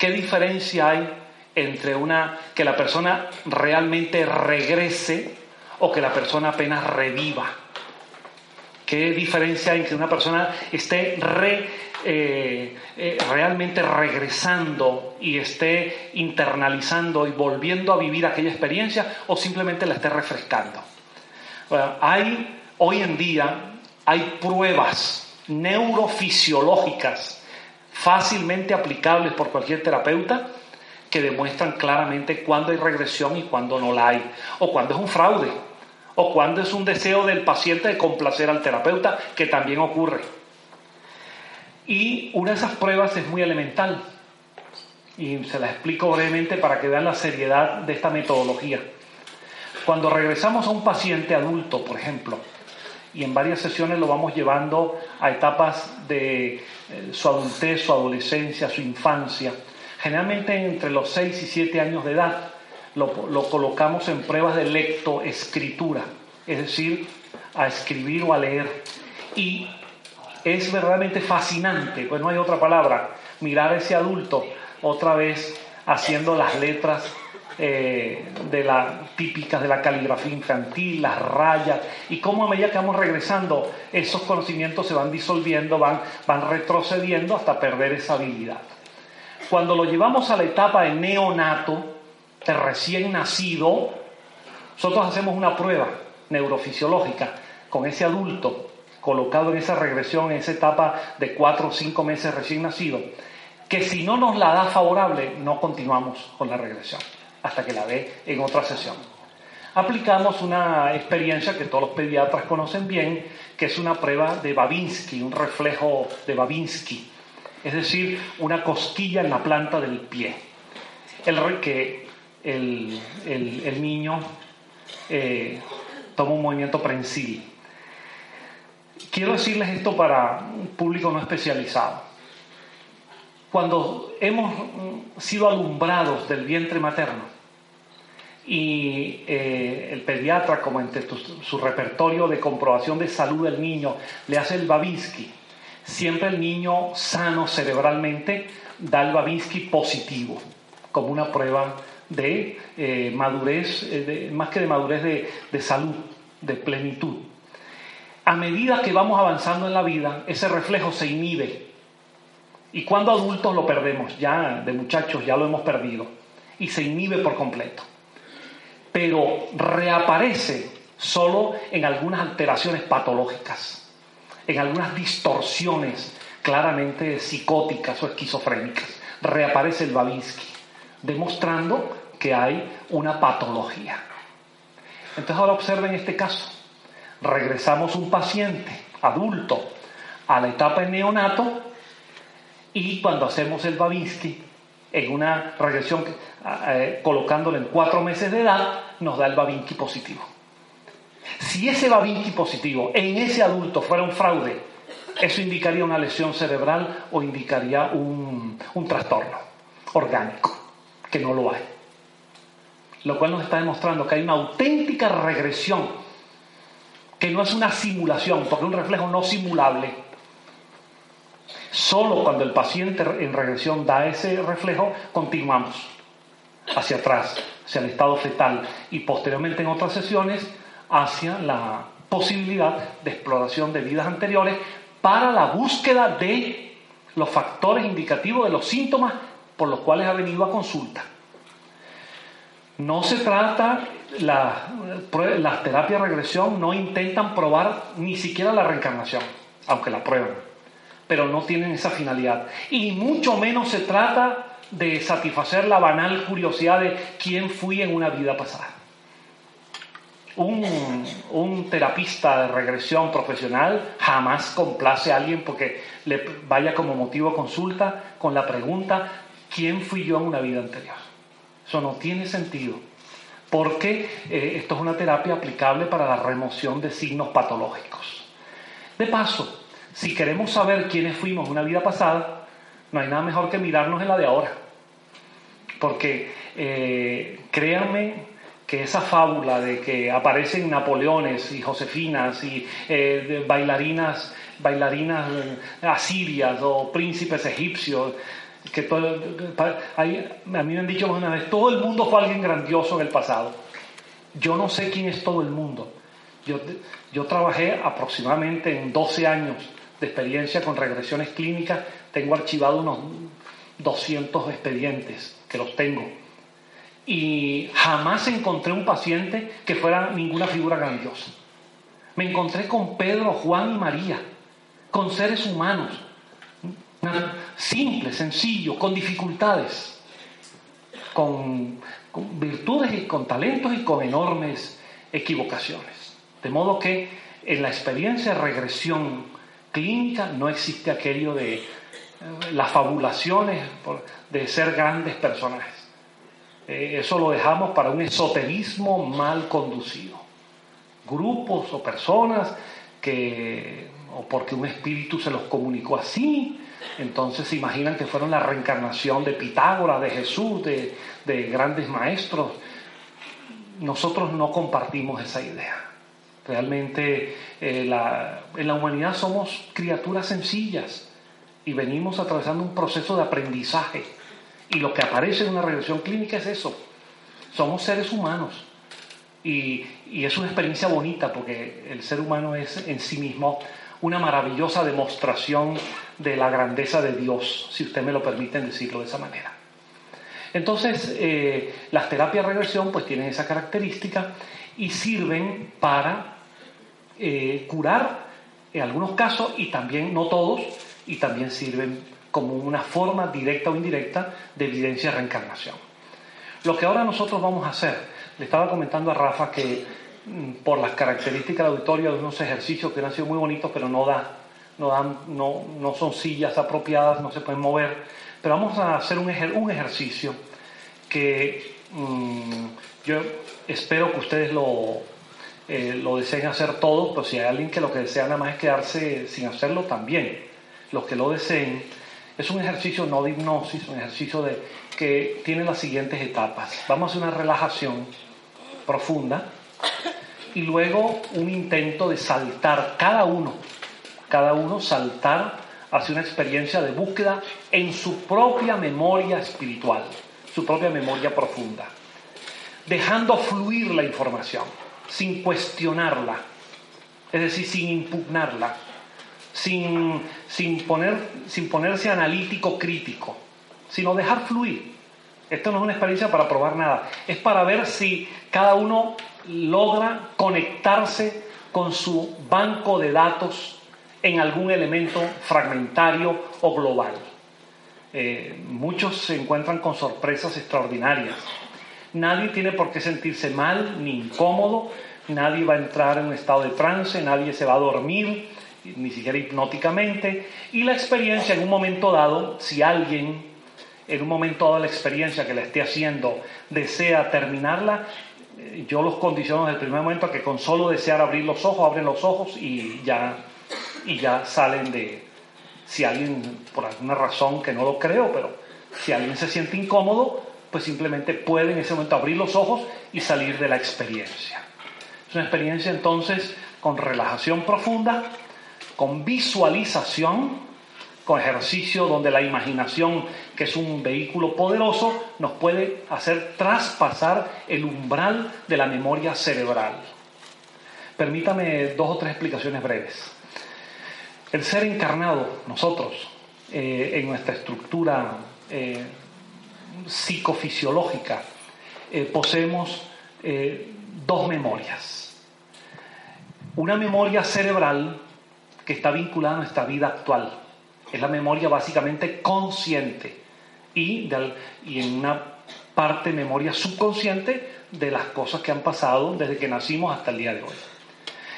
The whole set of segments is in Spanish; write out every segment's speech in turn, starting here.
¿Qué diferencia hay entre una que la persona realmente regrese o que la persona apenas reviva? ¿Qué diferencia hay entre una persona esté eh, eh, realmente regresando y esté internalizando y volviendo a vivir aquella experiencia o simplemente la esté refrescando? hay hoy en día hay pruebas neurofisiológicas fácilmente aplicables por cualquier terapeuta que demuestran claramente cuándo hay regresión y cuándo no la hay, o cuándo es un fraude, o cuándo es un deseo del paciente de complacer al terapeuta, que también ocurre. Y una de esas pruebas es muy elemental, y se la explico brevemente para que vean la seriedad de esta metodología. Cuando regresamos a un paciente adulto, por ejemplo, y en varias sesiones lo vamos llevando a etapas de eh, su adultez, su adolescencia, su infancia. Generalmente entre los 6 y 7 años de edad lo, lo colocamos en pruebas de lectoescritura, es decir, a escribir o a leer. Y es verdaderamente fascinante, pues no hay otra palabra, mirar a ese adulto otra vez haciendo las letras eh, de la típicas de la caligrafía infantil, las rayas, y cómo a medida que vamos regresando, esos conocimientos se van disolviendo, van, van retrocediendo hasta perder esa habilidad. Cuando lo llevamos a la etapa de neonato, de recién nacido, nosotros hacemos una prueba neurofisiológica con ese adulto colocado en esa regresión, en esa etapa de cuatro o cinco meses recién nacido, que si no nos la da favorable, no continuamos con la regresión hasta que la ve en otra sesión. Aplicamos una experiencia que todos los pediatras conocen bien, que es una prueba de Babinski, un reflejo de Babinski, es decir, una cosquilla en la planta del pie. El que el, el, niño eh, toma un movimiento prensil. Quiero decirles esto para un público no especializado. Cuando hemos sido alumbrados del vientre materno y eh, el pediatra, como entre su repertorio de comprobación de salud del niño, le hace el Babinski, siempre el niño sano cerebralmente da el Babinski positivo, como una prueba de eh, madurez, eh, más que de madurez de salud, de plenitud. A medida que vamos avanzando en la vida, ese reflejo se inhibe y cuando adultos lo perdemos, ya de muchachos ya lo hemos perdido y se inhibe por completo. Pero reaparece solo en algunas alteraciones patológicas, en algunas distorsiones claramente psicóticas o esquizofrénicas. Reaparece el Babinski, demostrando que hay una patología. Entonces ahora observen este caso. Regresamos un paciente adulto a la etapa de neonato y cuando hacemos el Babinski, en una regresión eh, colocándolo en cuatro meses de edad, nos da el Babinski positivo. Si ese Babinski positivo en ese adulto fuera un fraude, eso indicaría una lesión cerebral o indicaría un, un trastorno orgánico, que no lo hay. Lo cual nos está demostrando que hay una auténtica regresión, que no es una simulación, porque es un reflejo no simulable Solo cuando el paciente en regresión da ese reflejo, continuamos hacia atrás, hacia el estado fetal y posteriormente en otras sesiones hacia la posibilidad de exploración de vidas anteriores para la búsqueda de los factores indicativos de los síntomas por los cuales ha venido a consulta. No se trata, las terapias de regresión no intentan probar ni siquiera la reencarnación, aunque la prueban pero no tienen esa finalidad. Y mucho menos se trata de satisfacer la banal curiosidad de quién fui en una vida pasada. Un, terapista de regresión profesional jamás complace a alguien porque le vaya como motivo consulta con la pregunta, ¿quién fui yo en una vida anterior? Eso no tiene sentido, porque eh, esto es una terapia aplicable para la remoción de signos patológicos. De paso, si queremos saber quiénes fuimos en una vida pasada, no hay nada mejor que mirarnos en la de ahora. Porque eh, créanme que esa fábula de que aparecen Napoleones y Josefinas y eh, bailarinas, bailarinas asirias o príncipes egipcios, que todo, a mí me han dicho una vez, todo el mundo fue alguien grandioso en el pasado. Yo no sé quién es todo el mundo. Yo, yo trabajé aproximadamente en 12 años de experiencia con regresiones clínicas. Tengo archivado unos 200 expedientes que los tengo. Y jamás encontré un paciente que fuera ninguna figura grandiosa. Me encontré con Pedro, Juan y María, con seres humanos, simples, sencillos, con dificultades, con, virtudes y con talentos y con enormes equivocaciones. De modo que en la experiencia de regresión clínica no existe aquello de eh, las fabulaciones de ser grandes personajes. Eh, eso lo dejamos para un esoterismo mal conducido. Grupos o personas que, o porque un espíritu se los comunicó así, entonces se imaginan que fueron la reencarnación de Pitágoras, de Jesús, de, grandes maestros. Nosotros no compartimos esa idea. Realmente eh, en la humanidad somos criaturas sencillas y venimos atravesando un proceso de aprendizaje. Y lo que aparece en una regresión clínica es eso. Somos seres humanos. Y, y es una experiencia bonita porque el ser humano es en sí mismo una maravillosa demostración de la grandeza de Dios, si usted me lo permite decirlo de esa manera. Entonces, eh, las terapias de regresión pues tienen esa característica y sirven para eh, curar en algunos casos y también, no todos, y también sirven como una forma directa o indirecta de evidencia de reencarnación. Lo que ahora nosotros vamos a hacer, le estaba comentando a Rafa que mm, por las características del auditorio de unos ejercicios que han sido muy bonitos, pero no da no, dan, no, no son sillas apropiadas, no se pueden mover, pero vamos a hacer un, ejercicio que mm, yo espero que ustedes lo, eh, lo deseen hacer todo, pero si hay alguien que lo que desea nada más es quedarse sin hacerlo, también. Los que lo deseen, es un ejercicio no de hipnosis, un ejercicio de, que tiene las siguientes etapas. Vamos a hacer una relajación profunda y luego un intento de saltar cada uno cada uno saltar hacia una experiencia de búsqueda en su propia memoria espiritual, su propia memoria profunda, dejando fluir la información, sin cuestionarla, es decir, sin impugnarla, sin, sin, poner, sin ponerse analítico crítico, sino dejar fluir. Esto no es una experiencia para probar nada, es para ver si cada uno logra conectarse con su banco de datos en algún elemento fragmentario o global. Eh, muchos se encuentran con sorpresas extraordinarias. Nadie tiene por qué sentirse mal ni incómodo, nadie va a entrar en un estado de trance, nadie se va a dormir, ni siquiera hipnóticamente. Y la experiencia en un momento dado, si alguien en un momento dado la experiencia que la esté haciendo desea terminarla, eh, yo los condiciono desde el primer momento a que con solo desear abrir los ojos, abren los ojos y ya y ya salen de, si alguien, por alguna razón que no lo creo, pero si alguien se siente incómodo, pues simplemente puede en ese momento abrir los ojos y salir de la experiencia. Es una experiencia entonces con relajación profunda, con visualización, con ejercicio donde la imaginación, que es un vehículo poderoso, nos puede hacer traspasar el umbral de la memoria cerebral. Permítame dos o tres explicaciones breves. El ser encarnado, nosotros, eh, en nuestra estructura eh, psicofisiológica, eh, poseemos dos memorias. Una memoria cerebral que está vinculada a nuestra vida actual. Es la memoria básicamente consciente y, y en una parte memoria subconsciente de las cosas que han pasado desde que nacimos hasta el día de hoy.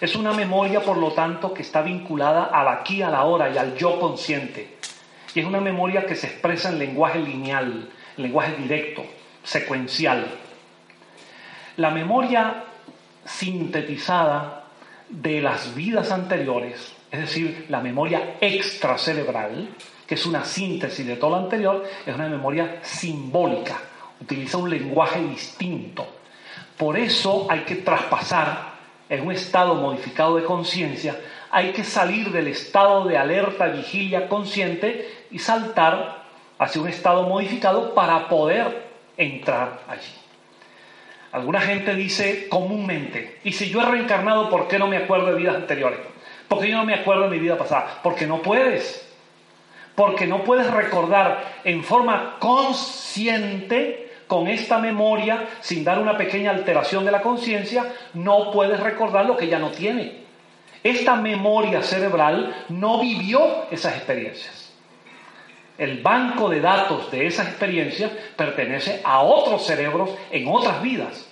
Es una memoria, por lo tanto, que está vinculada al aquí, a la hora y al yo consciente. Y es una memoria que se expresa en lenguaje lineal, lenguaje directo, secuencial. La memoria sintetizada de las vidas anteriores, es decir, la memoria extracerebral, que es una síntesis de todo lo anterior, es una memoria simbólica, utiliza un lenguaje distinto. Por eso hay que traspasar en un estado modificado de conciencia, hay que salir del estado de alerta, vigilia consciente y saltar hacia un estado modificado para poder entrar allí. Alguna gente dice comúnmente, y si yo he reencarnado, ¿por qué no me acuerdo de vidas anteriores? Porque yo no me acuerdo de mi vida pasada. Porque no puedes. Porque no puedes recordar en forma consciente, con esta memoria, sin dar una pequeña alteración de la conciencia, no puedes recordar lo que ya no tiene. Esta memoria cerebral no vivió esas experiencias. El banco de datos de esas experiencias pertenece a otros cerebros en otras vidas.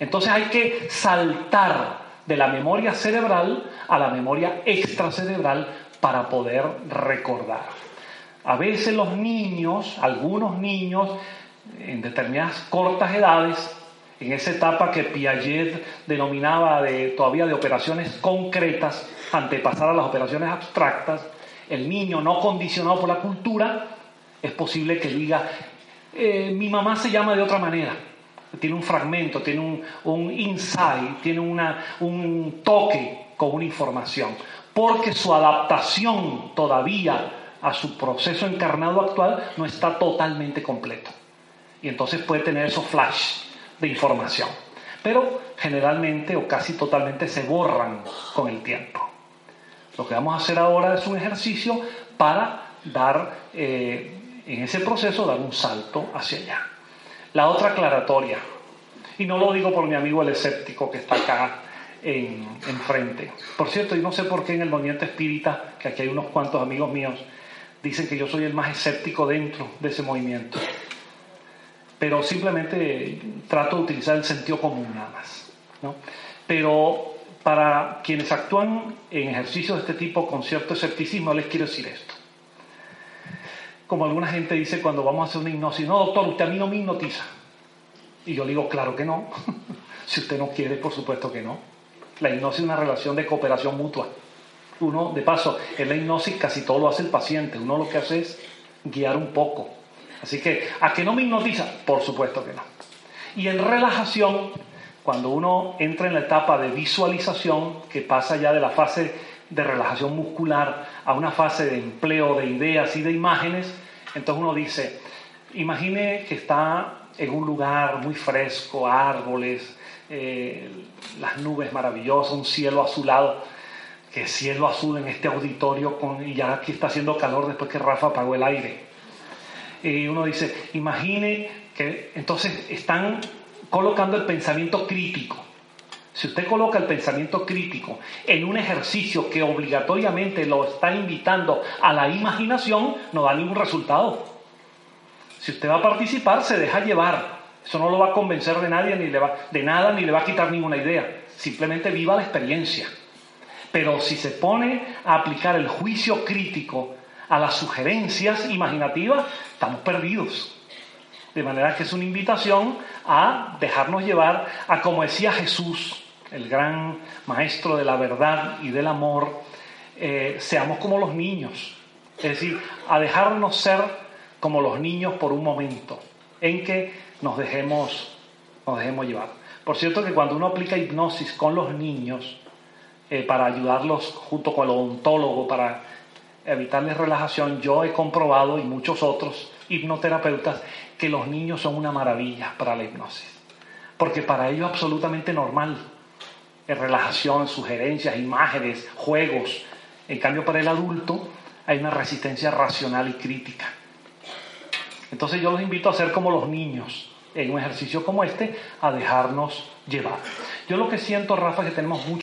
Entonces hay que saltar de la memoria cerebral a la memoria extracerebral para poder recordar. A veces los niños, algunos niños, en determinadas cortas edades, en esa etapa que Piaget denominaba de, todavía de operaciones concretas, antepasar a las operaciones abstractas, el niño no condicionado por la cultura, es posible que diga, eh, mi mamá se llama de otra manera, tiene un fragmento, tiene un, un insight, tiene una, un toque con una información, porque su adaptación todavía a su proceso encarnado actual no está totalmente completo. Y entonces puede tener esos flash de información. Pero generalmente o casi totalmente se borran con el tiempo. Lo que vamos a hacer ahora es un ejercicio para dar, eh, en ese proceso, dar un salto hacia allá. La otra aclaratoria, y no lo digo por mi amigo el escéptico que está acá en, enfrente. Por cierto, y no sé por qué en el movimiento espírita, que aquí hay unos cuantos amigos míos, dicen que yo soy el más escéptico dentro de ese movimiento. Pero simplemente trato de utilizar el sentido común nada más. ¿no? Pero para quienes actúan en ejercicios de este tipo con cierto escepticismo, les quiero decir esto. Como alguna gente dice cuando vamos a hacer una hipnosis, no, doctor, usted a mí no me hipnotiza. Y yo digo, claro que no. si usted no quiere, por supuesto que no. La hipnosis es una relación de cooperación mutua. Uno, de paso, en la hipnosis casi todo lo hace el paciente. Uno lo que hace es guiar un poco. Así que, ¿a que no me hipnotiza? Por supuesto que no. Y en relajación, cuando uno entra en la etapa de visualización, que pasa ya de la fase de relajación muscular a una fase de empleo de ideas y de imágenes, entonces uno dice, imagine que está en un lugar muy fresco, árboles, eh, las nubes maravillosas, un cielo azulado, que cielo azul en este auditorio y ya aquí está haciendo calor después que Rafa apagó el aire. Y uno dice, imagine que entonces están colocando el pensamiento crítico. Si usted coloca el pensamiento crítico en un ejercicio que obligatoriamente lo está invitando a la imaginación, no da ningún resultado. Si usted va a participar, se deja llevar. Eso no lo va a convencer de nadie, ni le va, de nada, ni le va a quitar ninguna idea. Simplemente viva la experiencia. Pero si se pone a aplicar el juicio crítico a las sugerencias imaginativas, estamos perdidos. De manera que es una invitación a dejarnos llevar a, como decía Jesús, el gran maestro de la verdad y del amor, eh, seamos como los niños. Es decir, a dejarnos ser como los niños por un momento, en que nos dejemos, nos dejemos llevar. Por cierto que cuando uno aplica hipnosis con los niños, eh, para ayudarlos junto con el odontólogo, para evitarles relajación, yo he comprobado, y muchos otros hipnoterapeutas, que los niños son una maravilla para la hipnosis. Porque para ellos es absolutamente normal. Es relajación, sugerencias, imágenes, juegos. En cambio, para el adulto hay una resistencia racional y crítica. Entonces yo los invito a ser como los niños en un ejercicio como este, a dejarnos llevar. Yo lo que siento, Rafa, es que tenemos mucho